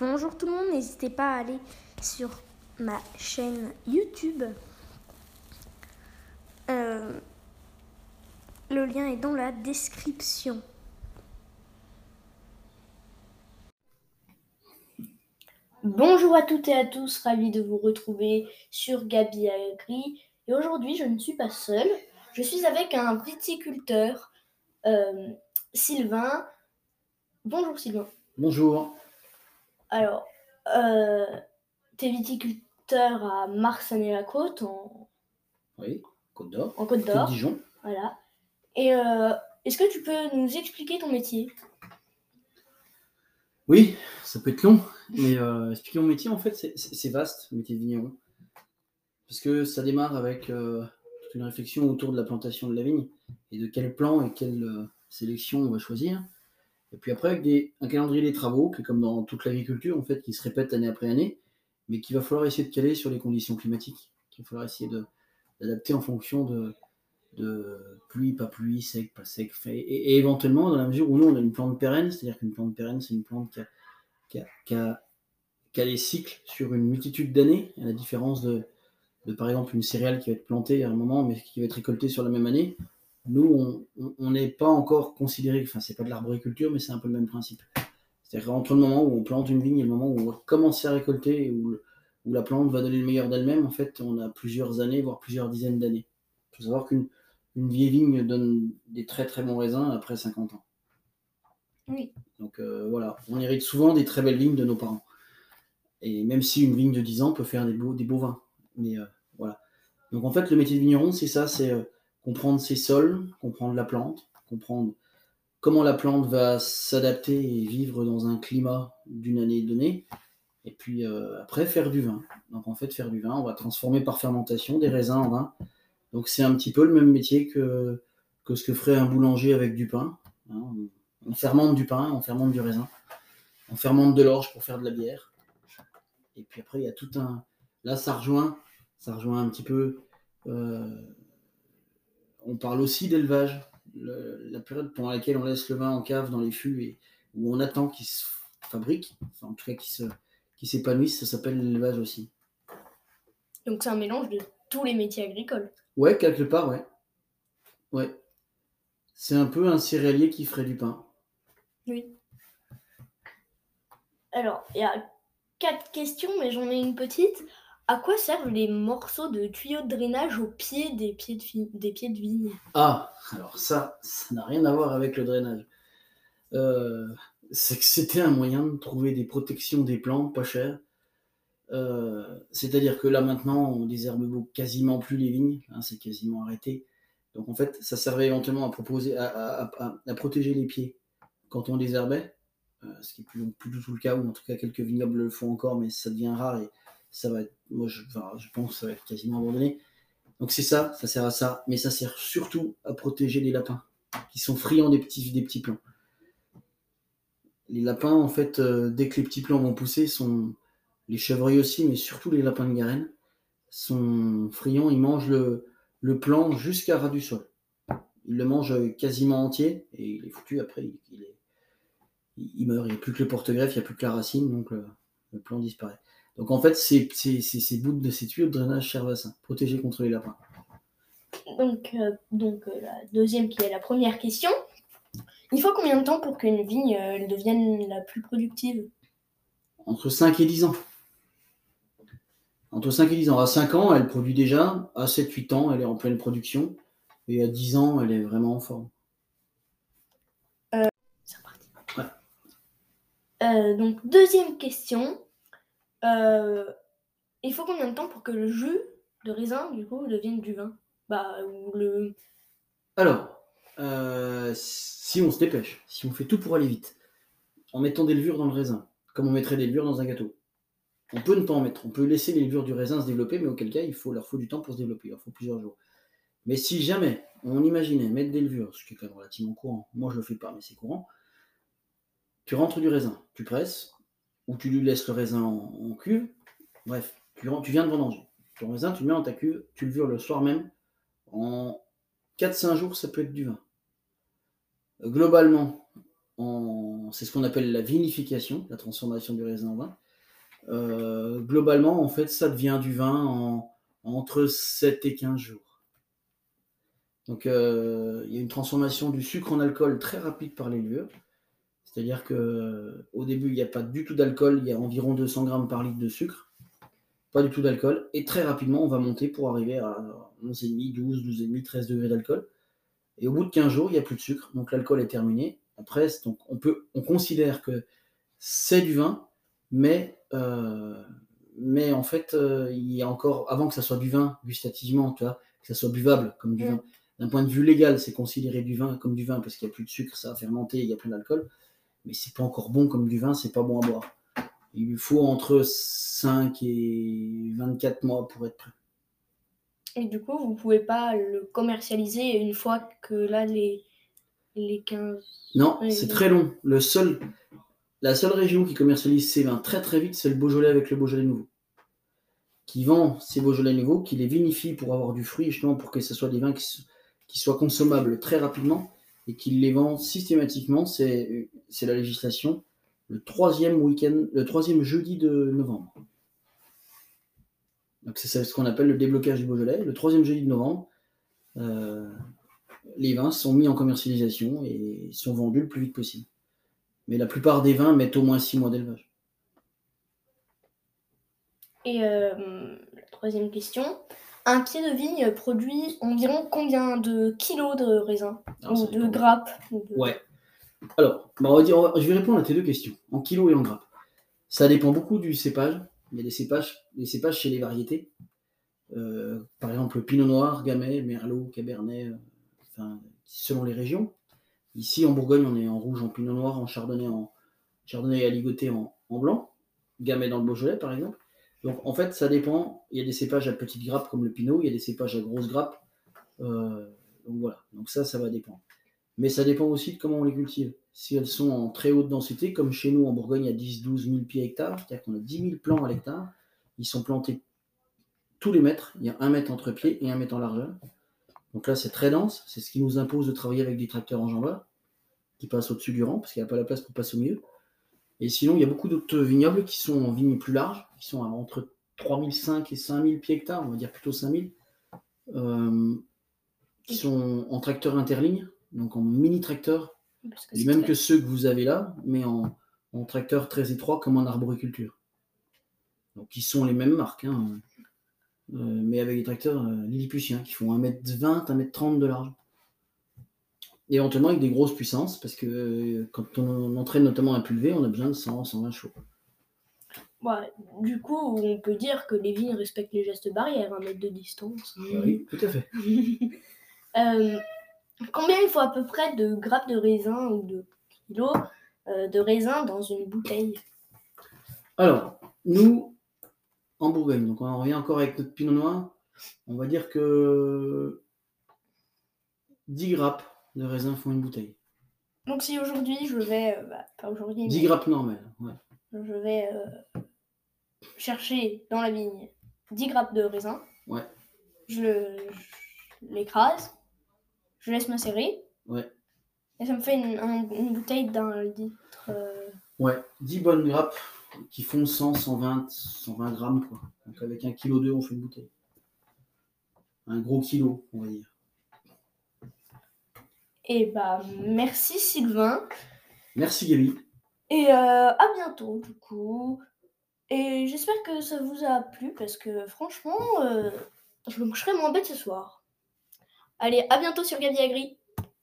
Bonjour tout le monde, n'hésitez pas à aller sur ma chaîne YouTube. Euh, le lien est dans la description. Bonjour à toutes et à tous, ravi de vous retrouver sur Gabi Agri. Et aujourd'hui, je ne suis pas seule, je suis avec un viticulteur, euh, Sylvain. Bonjour Sylvain. Bonjour. Alors, euh, tu es viticulteur à Marsanne-la-Côte, en, Oui, Côte d'Or. en Côte d'Or. Dijon. Voilà. Et euh, est-ce que tu peux nous expliquer ton métier? Oui, ça peut être long, mais euh, expliquer mon métier, en fait, c'est- vaste, le métier de vigneron. Parce que ça démarre avec euh, toute une réflexion autour de la plantation de la vigne et de quel plan et quelle sélection on va choisir. Et puis après, avec un calendrier des travaux, qui est comme dans toute l'agriculture, en fait, qui se répète année après année, mais qu'il va falloir essayer de caler sur les conditions climatiques, qu'il va falloir essayer d'adapter en fonction de, pluie, pas pluie, sec, pas sec, et, éventuellement dans la mesure où nous on a une plante pérenne, c'est-à-dire qu'une plante pérenne c'est une plante qui a, qui cycles sur une multitude d'années, à la différence de, par exemple une céréale qui va être plantée à un moment mais qui va être récoltée sur la même année. Nous on- n'est pas encore considéré, enfin c'est pas de l'arboriculture mais c'est un peu le même principe. C'est-à-dire qu'entre le moment où on plante une vigne et le moment où on va commencer à récolter et où, la plante va donner le meilleur d'elle-même, en fait on a plusieurs années, voire plusieurs dizaines d'années. Il faut savoir qu'une une vieille vigne donne des très très bons raisins après 50 ans. Oui. Donc euh, voilà, on hérite souvent des très belles vignes de nos parents. Et même si une vigne de 10 ans peut faire des beaux, des beaux vins. Mais euh, voilà. Donc en fait, le métier de vigneron, c'est ça, c'est euh, comprendre ses sols, comprendre la plante, comprendre comment la plante va s'adapter et vivre dans un climat d'une année donnée. Et puis euh, après, faire du vin. Donc en fait, faire du vin, on va transformer par fermentation des raisins en vin. Donc c'est un petit peu le même métier que, ce que ferait un boulanger avec du pain. hein. On- on fermente du pain, on fermente du raisin, on fermente de l'orge pour faire de la bière. Et puis après, il y a tout un. Là, ça rejoint, ça rejoint un petit peu. euh, On parle aussi d'élevage, Le- la période pendant laquelle on laisse le vin en cave dans les fûts et où on attend qu'il se fabrique, enfin en tout cas qu'il s'épanouisse, ça s'appelle l'élevage aussi. Donc c'est un mélange de tous les métiers agricoles. Ouais, quelque part, ouais. Ouais. C'est un peu un céréalier qui ferait du pain. Oui. Alors, il y a quatre questions, mais j'en ai une petite. À quoi servent les morceaux de tuyaux de drainage au pied des pieds de, des pieds de vigne? Ah, alors ça, ça n'a rien à voir avec le drainage. Euh, c'est que c'était un moyen de trouver des protections des plantes pas chères. Euh, C'est-à-dire que là maintenant, on désherbe quasiment plus les vignes, hein, c'est quasiment arrêté. Donc en fait, ça servait éventuellement à, proposer, à, à- à- protéger les pieds quand on désherbait, euh, ce qui est plus, du tout le cas, ou en tout cas quelques vignobles le font encore, mais ça devient rare ça va être, moi je, pense que ça va être quasiment abandonné. Donc c'est ça, ça sert à ça, mais ça sert surtout à protéger les lapins qui sont friands des petits, des petits plants. Les lapins, en fait, euh, dès que les petits plants vont pousser, sont les chevreuils aussi, mais surtout les lapins de Garenne, sont friands, ils mangent le, le plant jusqu'à ras du sol. Ils le mangent quasiment entier et il est foutu après, il, il meurt. Il n'y a plus que le porte-greffe, il n'y a plus que la racine, donc le, le plant disparaît. Donc en fait, ces, ces, bouts de ces tuyaux de drainage servent ça, protéger contre les lapins. Donc, euh, donc euh, la deuxième qui est la première question. Il faut combien de temps pour qu'une vigne euh, devienne la plus productive? Entre 5 et 10 ans. Entre 5 et 10 ans. À 5 ans, elle produit déjà. À 7-8 ans, elle est en pleine production. Et à 10 ans, elle est vraiment en forme. C'est reparti. Euh, donc, deuxième question. Euh, il faut combien de temps pour que le jus de raisin, du coup, devienne du vin? Bah, le... Alors, euh, si on se dépêche, si on fait tout pour aller vite, en mettant des levures dans le raisin, comme on mettrait des levures dans un gâteau, on peut ne pas en mettre. On peut laisser les levures du raisin se développer, mais auquel cas, il faut, leur faut du temps pour se développer. Il leur faut plusieurs jours. Mais si jamais on imaginait mettre des levures, ce qui est quand même relativement courant, moi je le fais pas, mais c'est courant, tu rentres du raisin, tu presses, ou tu lui laisses le raisin en, cuve, bref, tu, viens de vendanger. Ton raisin, tu le mets dans ta cuve, tu le vures le soir même, en 4-5 jours, ça peut être du vin. Globalement, en... c'est ce qu'on appelle la vinification, la transformation du raisin en vin. Euh, globalement, en fait, ça devient du vin en, entre 7 et 15 jours. Donc, euh, il y a une transformation du sucre en alcool très rapide par les levures. C'est-à-dire que au début, il n'y a pas du tout d'alcool, il y a environ 200 grammes par litre de sucre. Pas du tout d'alcool. Et très rapidement, on va monter pour arriver à 11,5, 12, 12,5, 13 degrés d'alcool. Et au bout de 15 jours, il n'y a plus de sucre, donc l'alcool est terminé. Après, donc on, peut, on considère que c'est du vin, mais, euh, mais en fait, euh, il y a encore, avant que ça soit du vin, gustativement, tu vois, que ça soit buvable comme du vin, d'un point de vue légal, c'est considéré du vin comme du vin parce qu'il n'y a plus de sucre, ça a fermenté, il y a plein d'alcool, mais c'est pas encore bon comme du vin, c'est pas bon à boire. Il lui faut entre 5 et 24 mois pour être prêt. Et du coup, vous pouvez pas le commercialiser une fois que là, les, les 15... Non, c'est très long. Le seul, la seule région qui commercialise ces vins très très vite, c'est le Beaujolais avec le Beaujolais nouveau. Qui vend ces Beaujolais nouveaux, qui les vinifie pour avoir du fruit, justement pour que ce soit des vins qui, qui soient consommables très rapidement et qui les vend systématiquement. C'est la législation. Le troisième week-end, le troisième jeudi de novembre. Donc c'est ce qu'on appelle le déblocage du Beaujolais. Le troisième jeudi de novembre, euh, les vins sont mis en commercialisation et sont vendus le plus vite possible. Mais la plupart des vins mettent au moins six mois d'élevage. Et euh, la troisième question. Un pied de vigne produit environ combien de kilos de raisin Ou de grappes Ouais. Alors, bah, on va dire, je vais répondre à tes deux questions, en kilos et en grappes. Ça dépend beaucoup du cépage. Il y a des cépages, des cépages chez les variétés. Euh, par exemple, le Pinot Noir, Gamay, Merlot, Cabernet, euh, enfin, selon les régions. Ici, en Bourgogne, on est en rouge, en Pinot Noir, en Chardonnay, en Chardonnay et aligoté en, en blanc. Gamay dans le Beaujolais, par exemple. Donc, en fait, ça dépend. Il y a des cépages à petites grappes comme le Pinot, il y a des cépages à grosses grappes. Euh, donc voilà. Donc ça, ça va dépendre. Mais ça dépend aussi de comment on les cultive si elles sont en très haute densité, comme chez nous en Bourgogne, il y a 10-12 000 pieds hectares, c'est-à-dire qu'on a 10 000 plants à l'hectare, ils sont plantés tous les mètres, il y a un mètre entre pieds et un mètre en largeur. Donc là, c'est très dense, c'est ce qui nous impose de travailler avec des tracteurs en jambes qui passent au-dessus du rang, parce qu'il n'y a pas la place pour passer au milieu. Et sinon, il y a beaucoup d'autres vignobles qui sont en vignes plus larges, qui sont entre 3005 et 5000 pieds hectares, on va dire plutôt 5000, euh, qui sont en tracteur interligne, donc en mini tracteur et même que ceux que vous avez là, mais en, tracteur très étroit comme en arboriculture. Donc, qui sont les mêmes marques, hein. euh, mais avec des tracteurs euh, lilliputiens qui font 1m20, 1m30 de large. Et éventuellement avec des grosses puissances, parce que euh, quand on entraîne notamment un pulvé, on a besoin de 100, 120 chevaux. du coup, on peut dire que les vignes respectent les gestes barrières, un mètre de distance. Oui, tout à fait. Combien il faut à peu près de grappes de raisin ou de kilos euh, de raisin dans une bouteille? Alors, nous, en Bourgogne, donc on revient encore avec notre pinot noir, on va dire que 10 grappes de raisin font une bouteille. Donc si aujourd'hui je vais, euh, bah, pas aujourd'hui, 10 grappes normales, ouais. Je vais euh, chercher dans la vigne 10 grappes de raisin. Ouais. Je, je l'écrase je laisse macérer. Ouais. Et ça me fait une, bouteille d'un litre. Euh. Ouais, 10 bonnes grappes qui font 100, 120, 120 grammes. Quoi. Donc avec un kilo d'eau, on fait une bouteille. Un gros kilo, on va dire. Et eh bah, merci Sylvain. Merci Gaby. Et euh, à bientôt, du coup. Et j'espère que ça vous a plu parce que franchement, euh, je me coucherai moins bête ce soir. Allez, à bientôt sur Gabi Agri.